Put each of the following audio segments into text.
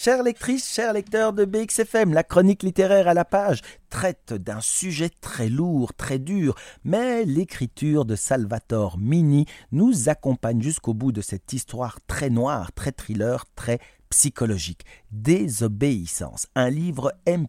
Chères lectrices, chers lecteurs de BXFM, la chronique littéraire à la page traite d'un sujet très lourd, très dur, mais l'écriture de Salvatore Mini nous accompagne jusqu'au bout de cette histoire très noire, très thriller, très psychologique. Désobéissance, un livre M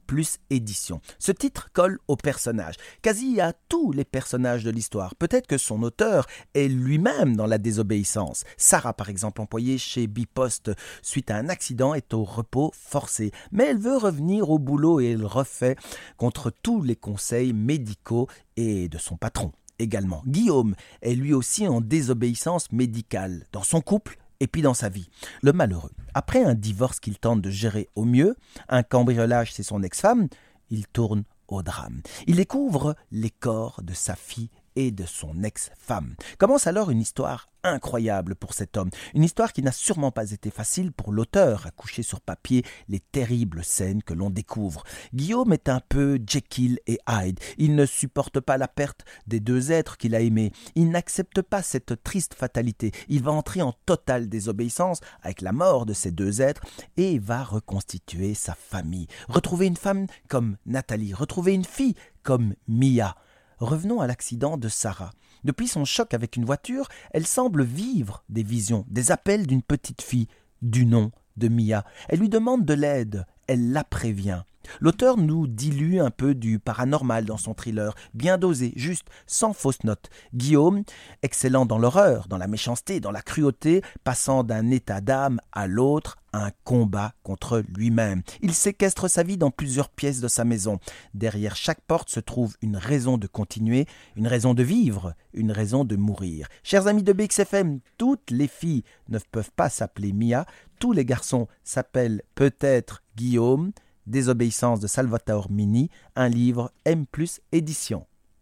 édition. Ce titre colle au personnage, quasi à tous les personnages de l'histoire. Peut-être que son auteur est lui-même dans la désobéissance. Sarah, par exemple, employée chez Bipost suite à un accident, est au repos forcé. Mais elle veut revenir au boulot et elle refait contre tous les conseils médicaux et de son patron également. Guillaume est lui aussi en désobéissance médicale. Dans son couple, et puis dans sa vie. Le malheureux. Après un divorce qu'il tente de gérer au mieux, un cambriolage c'est son ex-femme, il tourne au drame. Il découvre les corps de sa fille et de son ex-femme. Commence alors une histoire incroyable pour cet homme, une histoire qui n'a sûrement pas été facile pour l'auteur à coucher sur papier les terribles scènes que l'on découvre. Guillaume est un peu Jekyll et Hyde, il ne supporte pas la perte des deux êtres qu'il a aimés, il n'accepte pas cette triste fatalité, il va entrer en totale désobéissance avec la mort de ces deux êtres et va reconstituer sa famille, retrouver une femme comme Nathalie, retrouver une fille comme Mia. Revenons à l'accident de Sarah. Depuis son choc avec une voiture, elle semble vivre des visions, des appels d'une petite fille, du nom de Mia. Elle lui demande de l'aide, elle la prévient. L'auteur nous dilue un peu du paranormal dans son thriller, bien dosé, juste, sans fausse note. Guillaume, excellent dans l'horreur, dans la méchanceté, dans la cruauté, passant d'un état d'âme à l'autre, un combat contre lui-même. Il séquestre sa vie dans plusieurs pièces de sa maison. Derrière chaque porte se trouve une raison de continuer, une raison de vivre, une raison de mourir. Chers amis de BXFM, toutes les filles ne peuvent pas s'appeler Mia, tous les garçons s'appellent peut-être Guillaume. Désobéissance de Salvatore Mini, un livre M édition.